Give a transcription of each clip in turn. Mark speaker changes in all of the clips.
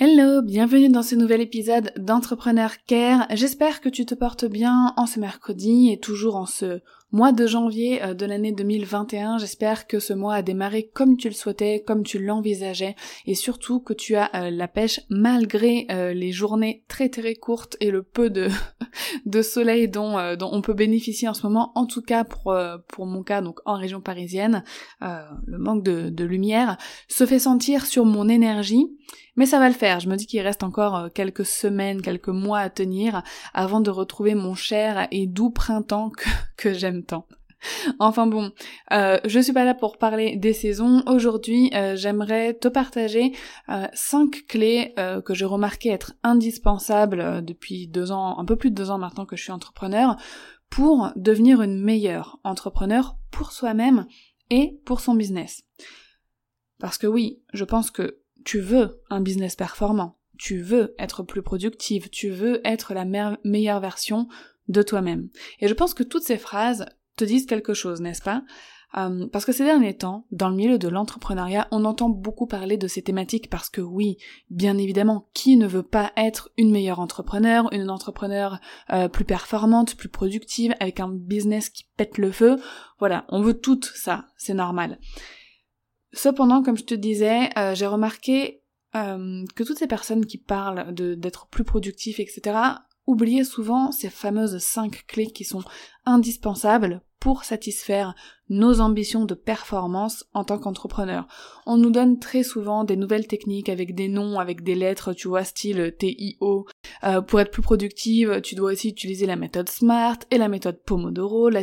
Speaker 1: Hello, bienvenue dans ce nouvel épisode d'Entrepreneur Care. J'espère que tu te portes bien en ce mercredi et toujours en ce mois de janvier euh, de l'année 2021. J'espère que ce mois a démarré comme tu le souhaitais, comme tu l'envisageais et surtout que tu as euh, la pêche malgré euh, les journées très très courtes et le peu de, soleil dont, on peut bénéficier en ce moment, en tout cas pour, mon cas, donc en région parisienne. le manque de lumière se fait sentir sur mon énergie. Mais ça va le faire, je me dis qu'il reste encore euh, quelques semaines, quelques mois à tenir avant de retrouver mon cher et doux printemps que, j'aime tant. Enfin bon, euh, je suis pas là pour parler des saisons. Aujourd'hui, euh, j'aimerais te partager cinq clés que j'ai remarqué être indispensables depuis deux ans, un peu plus de deux ans maintenant que je suis entrepreneur, pour devenir une meilleure entrepreneur pour soi-même et pour son business. Parce que oui, je pense que tu veux un business performant, tu veux être plus productive, tu veux être la meilleure version de toi-même. Et je pense que toutes ces phrases te disent quelque chose, n'est-ce pas? Euh, parce que ces derniers temps, dans le milieu de l'entrepreneuriat, on entend beaucoup parler de ces thématiques parce que oui, bien évidemment, qui ne veut pas être une meilleure entrepreneur, une entrepreneur euh, plus performante, plus productive, avec un business qui pète le feu? Voilà, on veut tout ça, c'est normal. Cependant, comme je te disais, euh, j'ai remarqué euh, que toutes ces personnes qui parlent d'être plus productif, etc., oubliaient souvent ces fameuses cinq clés qui sont indispensables pour satisfaire nos ambitions de performance en tant qu'entrepreneur. On nous donne très souvent des nouvelles techniques avec des noms, avec des lettres, tu vois, style TIO. Euh, pour être plus productive, tu dois aussi utiliser la méthode SMART et la méthode Pomodoro, la,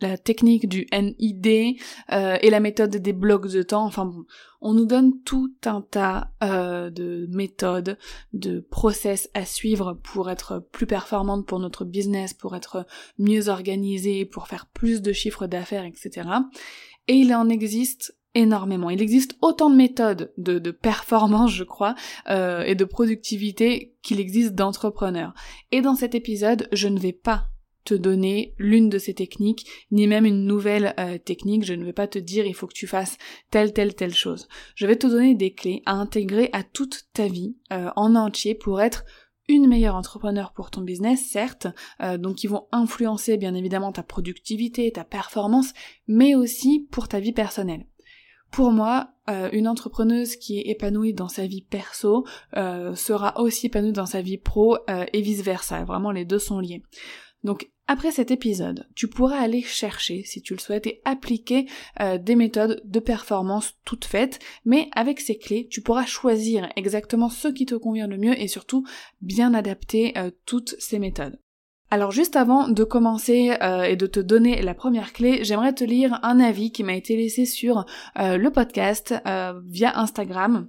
Speaker 1: la technique du NID euh, et la méthode des blocs de temps. Enfin bon, on nous donne tout un tas euh, de méthodes, de process à suivre pour être plus performante pour notre business, pour être mieux organisée, pour faire plus de chiffres d'affaires, etc. Et il en existe énormément. Il existe autant de méthodes de, performance, je crois, euh, et de productivité qu'il existe d'entrepreneurs. Et dans cet épisode, je ne vais pas te donner l'une de ces techniques, ni même une nouvelle euh, technique. Je ne vais pas te dire il faut que tu fasses telle, telle, telle chose. Je vais te donner des clés à intégrer à toute ta vie euh, en entier pour être une meilleure entrepreneur pour ton business, certes, euh, donc qui vont influencer bien évidemment ta productivité, ta performance, mais aussi pour ta vie personnelle. Pour moi, euh, une entrepreneuse qui est épanouie dans sa vie perso euh, sera aussi épanouie dans sa vie pro et vice versa. Vraiment, les deux sont liés. Donc après cet épisode, tu pourras aller chercher, si tu le souhaites, et appliquer euh, des méthodes de performance toutes faites, mais avec ces clés, tu pourras choisir exactement ce qui te convient le mieux et surtout bien adapter euh, toutes ces méthodes. Alors juste avant de commencer euh, et de te donner la première clé, j'aimerais te lire un avis qui m'a été laissé sur le podcast via Instagram.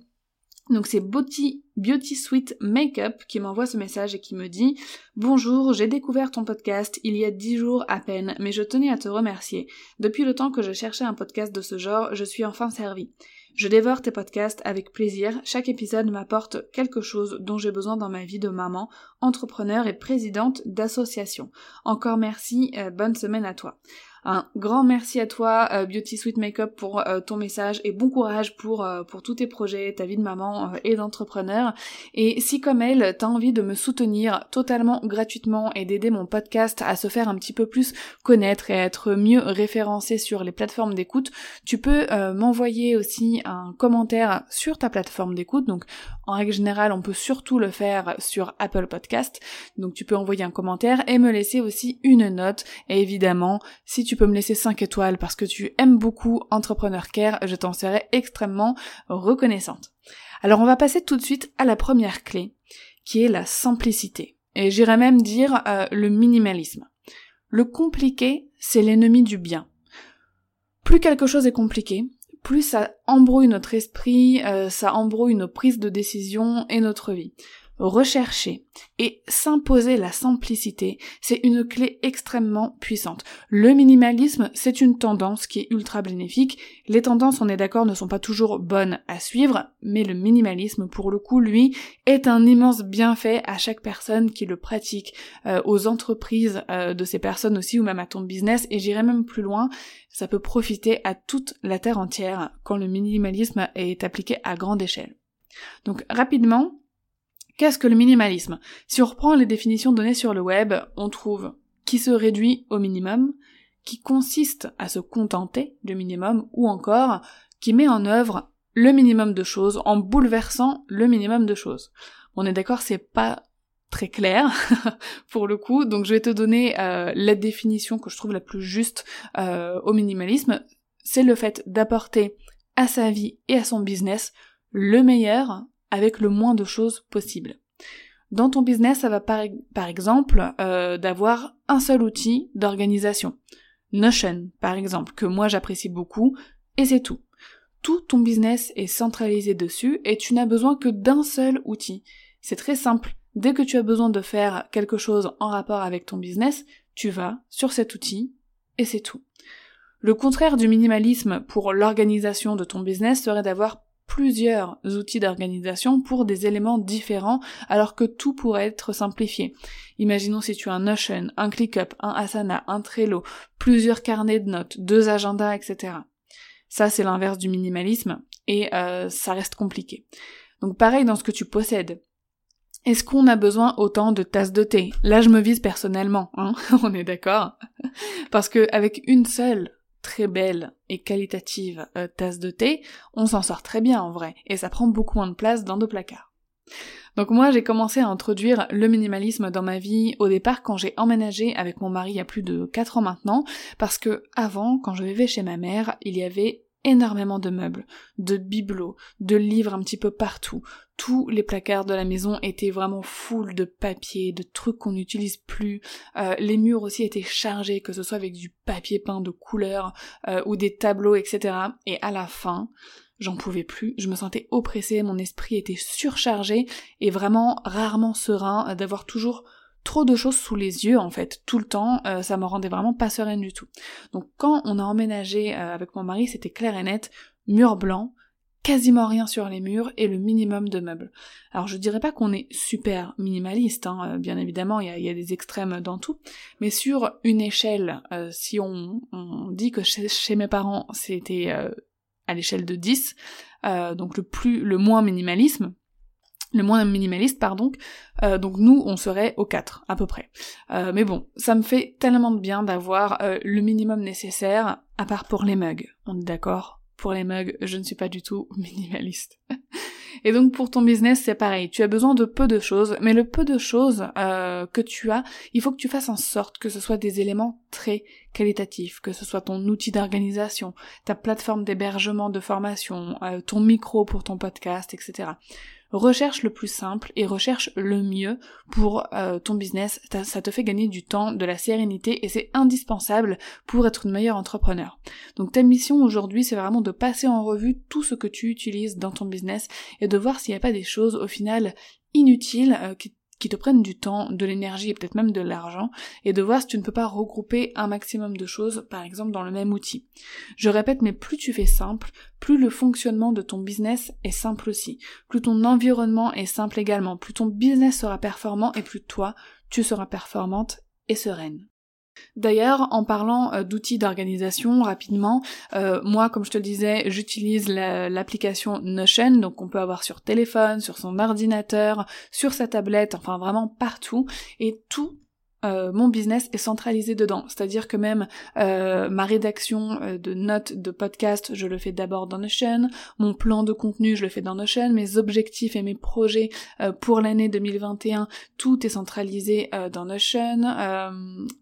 Speaker 1: Donc c'est Beauty, Beauty Sweet Makeup qui m'envoie ce message et qui me dit Bonjour, j'ai découvert ton podcast il y a dix jours à peine, mais je tenais à te remercier. Depuis le temps que je cherchais un podcast de ce genre, je suis enfin servi. Je dévore tes podcasts avec plaisir, chaque épisode m'apporte quelque chose dont j'ai besoin dans ma vie de maman, entrepreneur et présidente d'association. Encore merci, euh, bonne semaine à toi. Un grand merci à toi, euh, Beauty Sweet Makeup, pour euh, ton message et bon courage pour, euh, pour tous tes projets, ta vie de maman et d'entrepreneur. Et si comme elle, t'as envie de me soutenir totalement gratuitement et d'aider mon podcast à se faire un petit peu plus connaître et à être mieux référencé sur les plateformes d'écoute, tu peux m'envoyer aussi un commentaire sur ta plateforme d'écoute. Donc en règle générale, on peut surtout le faire sur Apple Podcast. Donc tu peux envoyer un commentaire et me laisser aussi une note. Et évidemment, si tu tu peux me laisser 5 étoiles parce que tu aimes beaucoup Entrepreneur Care, je t'en serai extrêmement reconnaissante. Alors on va passer tout de suite à la première clé, qui est la simplicité. Et j'irais même dire euh, le minimalisme. Le compliqué, c'est l'ennemi du bien. Plus quelque chose est compliqué, plus ça embrouille notre esprit, euh, ça embrouille nos prises de décision et notre vie rechercher et s'imposer la simplicité, c'est une clé extrêmement puissante. Le minimalisme, c'est une tendance qui est ultra bénéfique. Les tendances, on est d'accord, ne sont pas toujours bonnes à suivre, mais le minimalisme, pour le coup, lui, est un immense bienfait à chaque personne qui le pratique, euh, aux entreprises euh, de ces personnes aussi, ou même à ton business, et j'irai même plus loin, ça peut profiter à toute la terre entière quand le minimalisme est appliqué à grande échelle. Donc rapidement, Qu'est-ce que le minimalisme? Si on reprend les définitions données sur le web, on trouve qui se réduit au minimum, qui consiste à se contenter du minimum, ou encore qui met en œuvre le minimum de choses en bouleversant le minimum de choses. On est d'accord, c'est pas très clair pour le coup, donc je vais te donner euh, la définition que je trouve la plus juste euh, au minimalisme. C'est le fait d'apporter à sa vie et à son business le meilleur avec le moins de choses possible. Dans ton business, ça va par, exemple euh, d'avoir un seul outil d'organisation. Notion, par exemple, que moi j'apprécie beaucoup, et c'est tout. Tout ton business est centralisé dessus et tu n'as besoin que d'un seul outil. C'est très simple. Dès que tu as besoin de faire quelque chose en rapport avec ton business, tu vas sur cet outil et c'est tout. Le contraire du minimalisme pour l'organisation de ton business serait d'avoir plusieurs outils d'organisation pour des éléments différents alors que tout pourrait être simplifié. Imaginons si tu as un Notion, un ClickUp, un Asana, un Trello, plusieurs carnets de notes, deux agendas, etc. Ça c'est l'inverse du minimalisme et euh, ça reste compliqué. Donc pareil dans ce que tu possèdes. Est-ce qu'on a besoin autant de tasses de thé? Là, je me vise personnellement, hein on est d'accord? Parce que avec une seule très belle et qualitative euh, tasse de thé, on s'en sort très bien en vrai, et ça prend beaucoup moins de place dans nos placards. Donc moi j'ai commencé à introduire le minimalisme dans ma vie au départ quand j'ai emménagé avec mon mari il y a plus de 4 ans maintenant, parce que avant, quand je vivais chez ma mère, il y avait énormément de meubles, de bibelots, de livres un petit peu partout. Tous les placards de la maison étaient vraiment full de papier, de trucs qu'on n'utilise plus. Euh, les murs aussi étaient chargés, que ce soit avec du papier peint de couleur euh, ou des tableaux, etc. Et à la fin, j'en pouvais plus, je me sentais oppressée, mon esprit était surchargé et vraiment rarement serein d'avoir toujours trop de choses sous les yeux en fait tout le temps, euh, ça me rendait vraiment pas sereine du tout. Donc quand on a emménagé euh, avec mon mari, c'était clair et net, mur blanc, quasiment rien sur les murs et le minimum de meubles. Alors je dirais pas qu'on est super minimaliste, hein, euh, bien évidemment il y a, des extrêmes dans tout, mais sur une échelle, si on, dit que chez, chez mes parents c'était à l'échelle de 10, donc le plus le moins minimalisme, le moins minimaliste, pardon. Euh, donc nous, on serait au 4, à peu près. Euh, mais bon, ça me fait tellement de bien d'avoir euh, le minimum nécessaire, à part pour les mugs. On est d'accord? Pour les mugs, je ne suis pas du tout minimaliste. Et donc pour ton business, c'est pareil. Tu as besoin de peu de choses, mais le peu de choses que tu as, il faut que tu fasses en sorte que ce soit des éléments très qualitatifs, que ce soit ton outil d'organisation, ta plateforme d'hébergement de formation, ton micro pour ton podcast, etc recherche le plus simple et recherche le mieux pour euh, ton business. Ça te fait gagner du temps, de la sérénité et c'est indispensable pour être une meilleure entrepreneur. Donc ta mission aujourd'hui, c'est vraiment de passer en revue tout ce que tu utilises dans ton business et de voir s'il n'y a pas des choses au final inutiles euh, qui qui te prennent du temps, de l'énergie et peut-être même de l'argent, et de voir si tu ne peux pas regrouper un maximum de choses, par exemple dans le même outil. Je répète, mais plus tu fais simple, plus le fonctionnement de ton business est simple aussi, plus ton environnement est simple également, plus ton business sera performant et plus toi, tu seras performante et sereine. D'ailleurs, en parlant euh, d'outils d'organisation rapidement, euh, moi, comme je te le disais, j'utilise l'application Notion, donc on peut avoir sur téléphone, sur son ordinateur, sur sa tablette, enfin vraiment partout, et tout euh, mon business est centralisé dedans. C'est-à-dire que même euh, ma rédaction euh, de notes de podcast, je le fais d'abord dans Notion, mon plan de contenu, je le fais dans Notion, mes objectifs et mes projets pour l'année 2021, tout est centralisé dans Notion,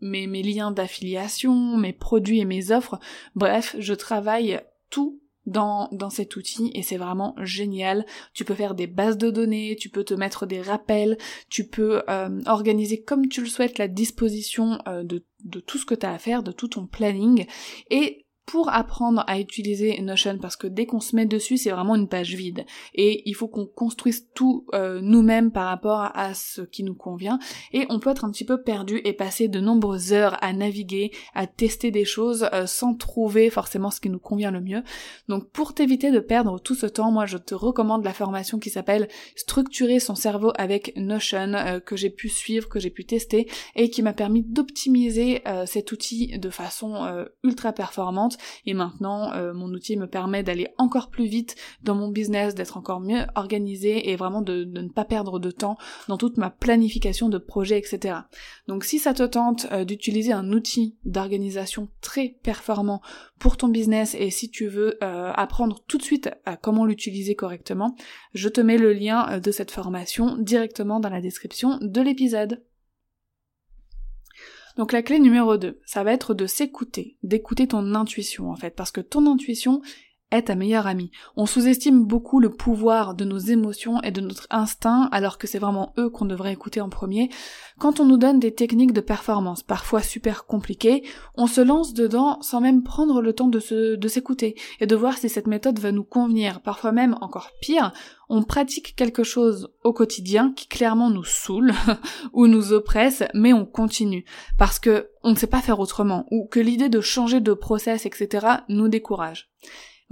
Speaker 1: mes, mes liens d'affiliation, mes produits et mes offres, bref, je travaille tout dans, dans cet outil et c'est vraiment génial. Tu peux faire des bases de données, tu peux te mettre des rappels, tu peux euh, organiser comme tu le souhaites la disposition euh, de, de tout ce que tu as à faire, de tout ton planning et pour apprendre à utiliser Notion parce que dès qu'on se met dessus c'est vraiment une page vide. Et il faut qu'on construise tout euh, nous-mêmes par rapport à ce qui nous convient. Et on peut être un petit peu perdu et passer de nombreuses heures à naviguer, à tester des choses euh, sans trouver forcément ce qui nous convient le mieux. Donc pour t'éviter de perdre tout ce temps, moi je te recommande la formation qui s'appelle Structurer son cerveau avec Notion euh, que j'ai pu suivre, que j'ai pu tester et qui m'a permis d'optimiser cet outil de façon ultra performante et maintenant euh, mon outil me permet d'aller encore plus vite dans mon business, d'être encore mieux organisé et vraiment de, ne pas perdre de temps dans toute ma planification de projets, etc. Donc si ça te tente euh, d'utiliser un outil d'organisation très performant pour ton business et si tu veux euh, apprendre tout de suite à comment l'utiliser correctement, je te mets le lien de cette formation directement dans la description de l'épisode. Donc la clé numéro 2, ça va être de s'écouter, d'écouter ton intuition en fait, parce que ton intuition est ta meilleure amie. On sous-estime beaucoup le pouvoir de nos émotions et de notre instinct, alors que c'est vraiment eux qu'on devrait écouter en premier. Quand on nous donne des techniques de performance, parfois super compliquées, on se lance dedans sans même prendre le temps de de s'écouter et de voir si cette méthode va nous convenir. Parfois même, encore pire, on pratique quelque chose au quotidien qui clairement nous saoule ou nous oppresse, mais on continue parce que on ne sait pas faire autrement ou que l'idée de changer de process, etc. nous décourage.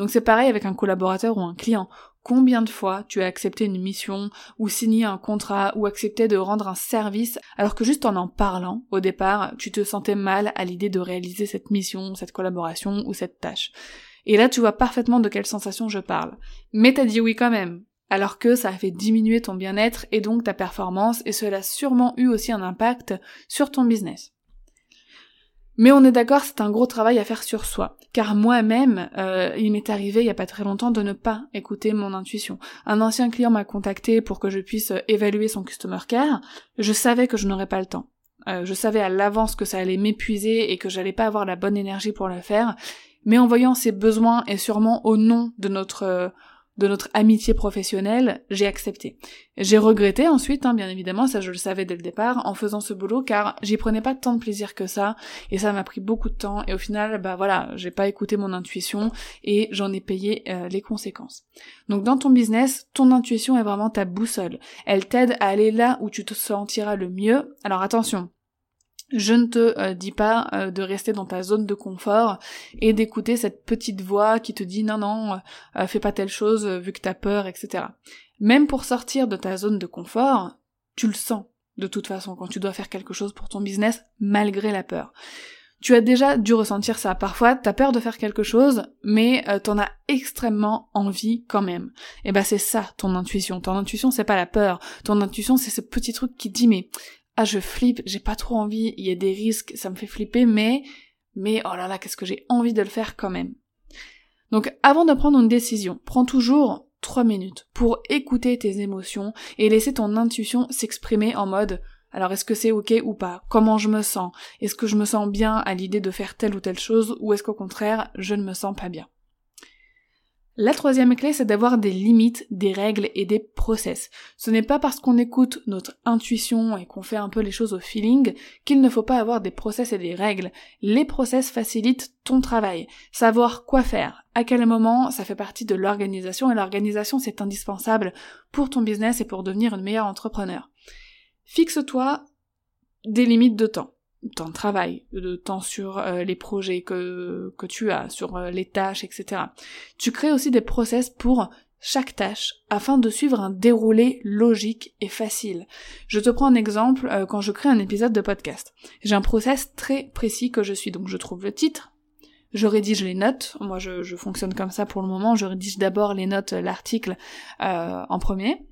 Speaker 1: Donc c'est pareil avec un collaborateur ou un client. Combien de fois tu as accepté une mission ou signé un contrat ou accepté de rendre un service alors que juste en en parlant, au départ, tu te sentais mal à l'idée de réaliser cette mission, cette collaboration ou cette tâche. Et là tu vois parfaitement de quelle sensation je parle. Mais t'as dit oui quand même, alors que ça a fait diminuer ton bien-être et donc ta performance et cela a sûrement eu aussi un impact sur ton business. Mais on est d'accord, c'est un gros travail à faire sur soi. Car moi-même, euh, il m'est arrivé il y a pas très longtemps de ne pas écouter mon intuition. Un ancien client m'a contacté pour que je puisse évaluer son customer care. Je savais que je n'aurais pas le temps. Euh, je savais à l'avance que ça allait m'épuiser et que j'allais pas avoir la bonne énergie pour le faire. Mais en voyant ses besoins et sûrement au nom de notre euh, de notre amitié professionnelle, j'ai accepté. J'ai regretté ensuite, hein, bien évidemment, ça je le savais dès le départ, en faisant ce boulot, car j'y prenais pas tant de plaisir que ça, et ça m'a pris beaucoup de temps, et au final, bah voilà, j'ai pas écouté mon intuition, et j'en ai payé euh, les conséquences. Donc dans ton business, ton intuition est vraiment ta boussole. Elle t'aide à aller là où tu te sentiras le mieux. Alors attention, je ne te euh, dis pas euh, de rester dans ta zone de confort et d'écouter cette petite voix qui te dit non non, euh, fais pas telle chose vu que t'as peur, etc. Même pour sortir de ta zone de confort, tu le sens de toute façon quand tu dois faire quelque chose pour ton business malgré la peur. Tu as déjà dû ressentir ça. Parfois, t'as peur de faire quelque chose, mais t'en as extrêmement envie quand même. Et ben c'est ça ton intuition. Ton intuition, c'est pas la peur. Ton intuition, c'est ce petit truc qui dit mais ah je flippe, j'ai pas trop envie, il y a des risques, ça me fait flipper, mais mais oh là là, qu'est-ce que j'ai envie de le faire quand même. Donc avant de prendre une décision, prends toujours trois minutes pour écouter tes émotions et laisser ton intuition s'exprimer en mode alors est-ce que c'est ok ou pas? Comment je me sens? Est-ce que je me sens bien à l'idée de faire telle ou telle chose? Ou est-ce qu'au contraire je ne me sens pas bien? La troisième clé, c'est d'avoir des limites, des règles et des process. Ce n'est pas parce qu'on écoute notre intuition et qu'on fait un peu les choses au feeling qu'il ne faut pas avoir des process et des règles. Les process facilitent ton travail. Savoir quoi faire, à quel moment, ça fait partie de l'organisation et l'organisation c'est indispensable pour ton business et pour devenir une meilleure entrepreneur. Fixe-toi des limites de temps temps de travail, de temps sur euh, les projets que, que tu as, sur euh, les tâches, etc. Tu crées aussi des process pour chaque tâche afin de suivre un déroulé logique et facile. Je te prends un exemple euh, quand je crée un épisode de podcast. J'ai un process très précis que je suis. Donc je trouve le titre, je rédige les notes. Moi je, je fonctionne comme ça pour le moment. Je rédige d'abord les notes, l'article en premier.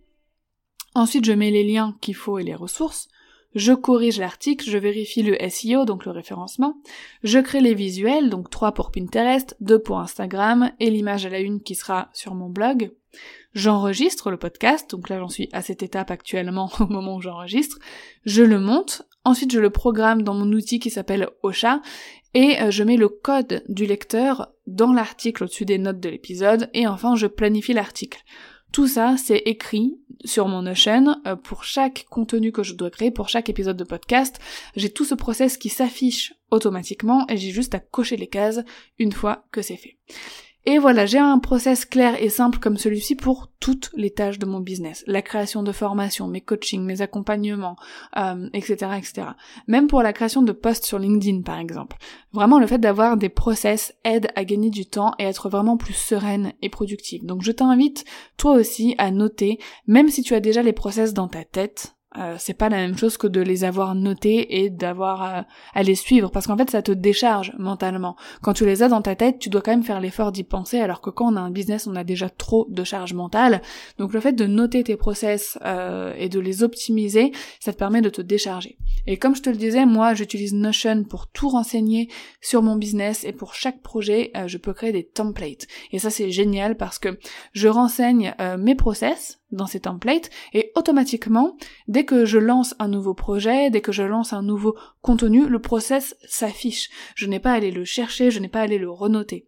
Speaker 1: Ensuite je mets les liens qu'il faut et les ressources. Je corrige l'article, je vérifie le SEO, donc le référencement, je crée les visuels, donc 3 pour Pinterest, 2 pour Instagram, et l'image à la une qui sera sur mon blog. J'enregistre le podcast, donc là j'en suis à cette étape actuellement au moment où j'enregistre. Je le monte, ensuite je le programme dans mon outil qui s'appelle Ocha, et euh, je mets le code du lecteur dans l'article au-dessus des notes de l'épisode, et enfin je planifie l'article. Tout ça, c'est écrit sur mon Notion euh, pour chaque contenu que je dois créer, pour chaque épisode de podcast. J'ai tout ce process qui s'affiche automatiquement et j'ai juste à cocher les cases une fois que c'est fait. Et voilà, j'ai un process clair et simple comme celui-ci pour toutes les tâches de mon business. La création de formations, mes coachings, mes accompagnements, euh, etc., etc. Même pour la création de posts sur LinkedIn, par exemple. Vraiment, le fait d'avoir des process aide à gagner du temps et être vraiment plus sereine et productive. Donc je t'invite, toi aussi, à noter, même si tu as déjà les process dans ta tête, euh, c'est pas la même chose que de les avoir notés et d'avoir euh, à, les suivre parce qu'en fait ça te décharge mentalement. Quand tu les as dans ta tête, tu dois quand même faire l'effort d'y penser alors que quand on a un business, on a déjà trop de charge mentale. Donc le fait de noter tes process euh, et de les optimiser, ça te permet de te décharger. Et comme je te le disais, moi j'utilise Notion pour tout renseigner sur mon business et pour chaque projet, je peux créer des templates. Et ça c'est génial parce que je renseigne mes process dans ces templates et automatiquement, dès que je lance un nouveau projet, dès que je lance un nouveau contenu, le process s'affiche. Je n'ai pas à aller le chercher, je n'ai pas à aller le renoter.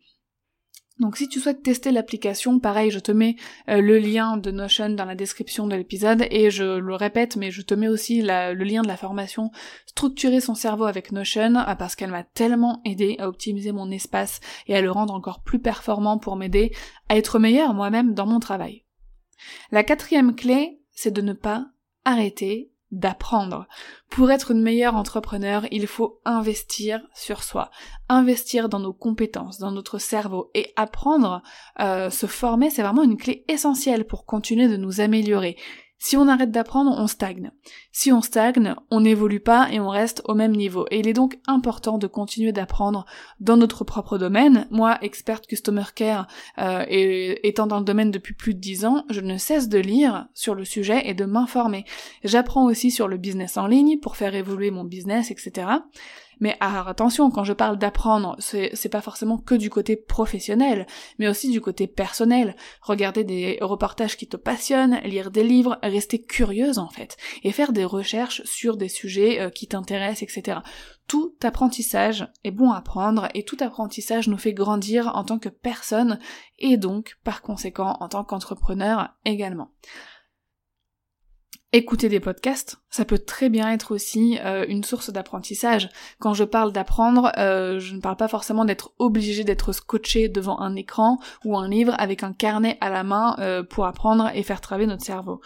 Speaker 1: Donc si tu souhaites tester l'application, pareil, je te mets euh, le lien de Notion dans la description de l'épisode et je le répète, mais je te mets aussi le lien de la formation Structurer son cerveau avec Notion euh, parce qu'elle m'a tellement aidé à optimiser mon espace et à le rendre encore plus performant pour m'aider à être meilleur moi-même dans mon travail. La quatrième clé, c'est de ne pas arrêter d'apprendre. Pour être une meilleure entrepreneur, il faut investir sur soi, investir dans nos compétences, dans notre cerveau et apprendre, euh, se former, c'est vraiment une clé essentielle pour continuer de nous améliorer. Si on arrête d'apprendre, on stagne. Si on stagne, on n'évolue pas et on reste au même niveau. Et il est donc important de continuer d'apprendre dans notre propre domaine. Moi, experte customer care euh, et étant dans le domaine depuis plus de 10 ans, je ne cesse de lire sur le sujet et de m'informer. J'apprends aussi sur le business en ligne pour faire évoluer mon business, etc. Mais attention, quand je parle d'apprendre, c'est pas forcément que du côté professionnel, mais aussi du côté personnel. Regarder des reportages qui te passionnent, lire des livres, rester curieuse en fait, et faire des recherches sur des sujets euh, qui t'intéressent, etc. Tout apprentissage est bon à prendre et tout apprentissage nous fait grandir en tant que personne et donc par conséquent en tant qu'entrepreneur également. Écouter des podcasts, ça peut très bien être aussi euh, une source d'apprentissage. Quand je parle d'apprendre, euh, je ne parle pas forcément d'être obligé d'être scotché devant un écran ou un livre avec un carnet à la main euh, pour apprendre et faire travailler notre cerveau.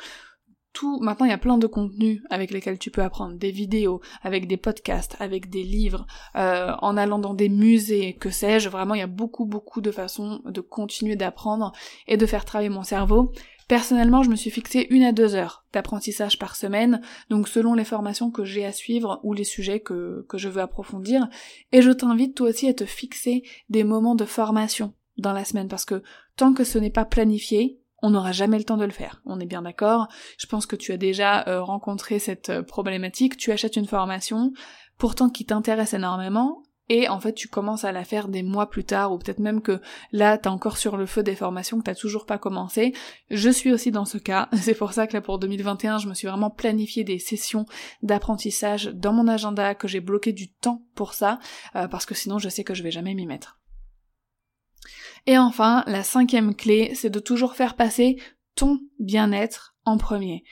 Speaker 1: Tout, maintenant il y a plein de contenus avec lesquels tu peux apprendre, des vidéos, avec des podcasts, avec des livres, en allant dans des musées, que sais-je, vraiment il y a beaucoup beaucoup de façons de continuer d'apprendre et de faire travailler mon cerveau Personnellement, je me suis fixé une à deux heures d'apprentissage par semaine, donc selon les formations que j'ai à suivre ou les sujets que, que je veux approfondir. Et je t'invite toi aussi à te fixer des moments de formation dans la semaine, parce que tant que ce n'est pas planifié, on n'aura jamais le temps de le faire. On est bien d'accord. Je pense que tu as déjà euh, rencontré cette euh, problématique. Tu achètes une formation, pourtant qui t'intéresse énormément, et en fait tu commences à la faire des mois plus tard ou peut-être même que là t'es encore sur le feu des formations que t'as toujours pas commencé. Je suis aussi dans ce cas, c'est pour ça que là pour 2021 je me suis vraiment planifié des sessions d'apprentissage dans mon agenda, que j'ai bloqué du temps pour ça, euh, parce que sinon je sais que je vais jamais m'y mettre. Et enfin, la cinquième clé, c'est de toujours faire passer ton bien-être en premier.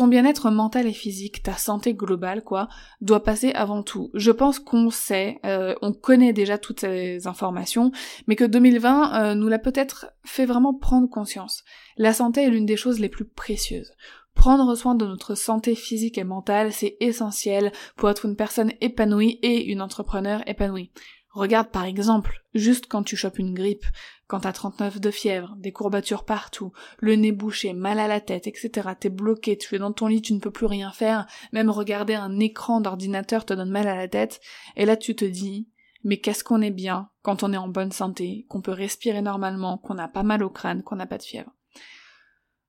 Speaker 1: Ton bien-être mental et physique, ta santé globale, quoi, doit passer avant tout. Je pense qu'on sait, euh, on connaît déjà toutes ces informations, mais que 2020 euh, nous l'a peut-être fait vraiment prendre conscience. La santé est l'une des choses les plus précieuses. Prendre soin de notre santé physique et mentale, c'est essentiel pour être une personne épanouie et une entrepreneur épanouie. Regarde par exemple, juste quand tu chopes une grippe, quand t'as 39 de fièvre, des courbatures partout, le nez bouché, mal à la tête, etc., t'es bloqué, tu es dans ton lit, tu ne peux plus rien faire, même regarder un écran d'ordinateur te donne mal à la tête, et là tu te dis, mais qu'est-ce qu'on est bien quand on est en bonne santé, qu'on peut respirer normalement, qu'on n'a pas mal au crâne, qu'on n'a pas de fièvre.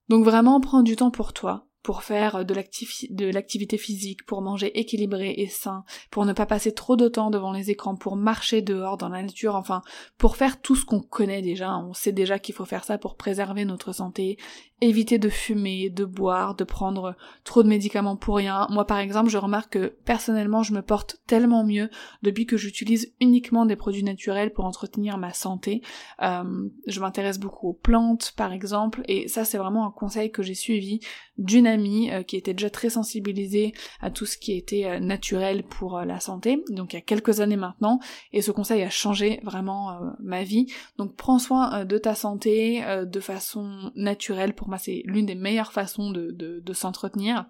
Speaker 1: Donc vraiment, prends du temps pour toi, pour faire de l'activité physique, pour manger équilibré et sain, pour ne pas passer trop de temps devant les écrans, pour marcher dehors dans la nature, enfin, pour faire tout ce qu'on connaît déjà. On sait déjà qu'il faut faire ça pour préserver notre santé, éviter de fumer, de boire, de prendre trop de médicaments pour rien. Moi par exemple, je remarque que personnellement, je me porte tellement mieux depuis que j'utilise uniquement des produits naturels pour entretenir ma santé. Euh, je m'intéresse beaucoup aux plantes par exemple, et ça c'est vraiment un conseil que j'ai suivi d'une euh, qui était déjà très sensibilisée à tout ce qui était euh, naturel pour la santé, donc il y a quelques années maintenant, et ce conseil a changé vraiment ma vie. Donc prends soin de ta santé de façon naturelle pour c'est l'une des meilleures façons de, s'entretenir.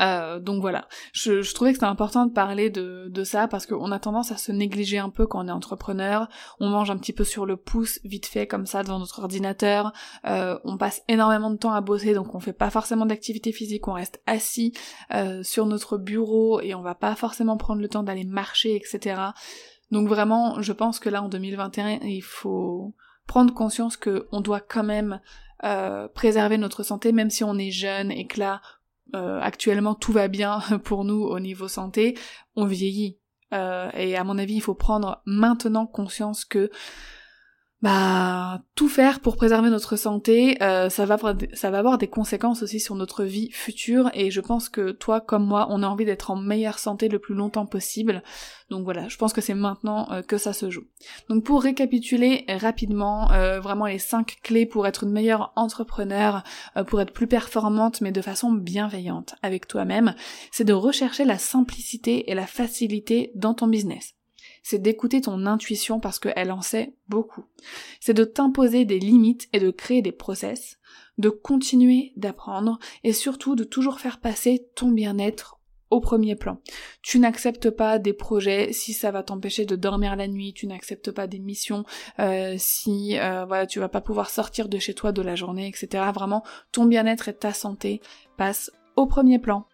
Speaker 1: Euh, donc voilà, je, trouvais que c'était important de parler de, ça parce qu'on a tendance à se négliger un peu quand on est entrepreneur, on mange un petit peu sur le pouce, vite fait comme ça devant notre ordinateur, euh, on passe énormément de temps à bosser donc on fait pas forcément d'activité physique, on reste assis euh, sur notre bureau et on va pas forcément prendre le temps d'aller marcher, etc. Donc vraiment, je pense que là en 2021, il faut prendre conscience qu'on doit quand même euh, préserver notre santé, même si on est jeune et que là, euh, actuellement, tout va bien pour nous au niveau santé, on vieillit. Euh, et à mon avis, il faut prendre maintenant conscience que bah tout faire pour préserver notre santé, euh, ça va avoir des conséquences aussi sur notre vie future et je pense que toi comme moi, on a envie d'être en meilleure santé le plus longtemps possible. Donc voilà, je pense que c'est maintenant euh, que ça se joue. Donc pour récapituler rapidement, euh, vraiment les cinq clés pour être une meilleure entrepreneur, pour être plus performante mais de façon bienveillante avec toi-même, c'est de rechercher la simplicité et la facilité dans ton business c'est d'écouter ton intuition parce qu'elle en sait beaucoup. C'est de t'imposer des limites et de créer des process, de continuer d'apprendre et surtout de toujours faire passer ton bien-être au premier plan. Tu n'acceptes pas des projets si ça va t'empêcher de dormir la nuit, tu n'acceptes pas des missions euh, si euh, voilà tu vas pas pouvoir sortir de chez toi de la journée, etc. Vraiment, ton bien-être et ta santé passent au premier plan.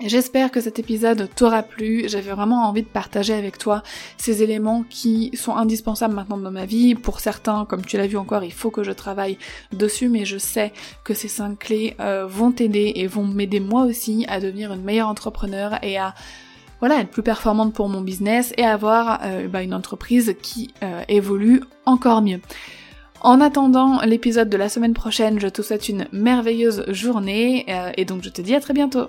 Speaker 1: J'espère que cet épisode t'aura plu, j'avais vraiment envie de partager avec toi ces éléments qui sont indispensables maintenant dans ma vie. Pour certains, comme tu l'as vu encore, il faut que je travaille dessus, mais je sais que ces cinq clés euh, vont t'aider et vont m'aider moi aussi à devenir une meilleure entrepreneur et à voilà, être plus performante pour mon business et avoir euh, bah, une entreprise qui euh, évolue encore mieux. En attendant l'épisode de la semaine prochaine, je te souhaite une merveilleuse journée et donc je te dis à très bientôt.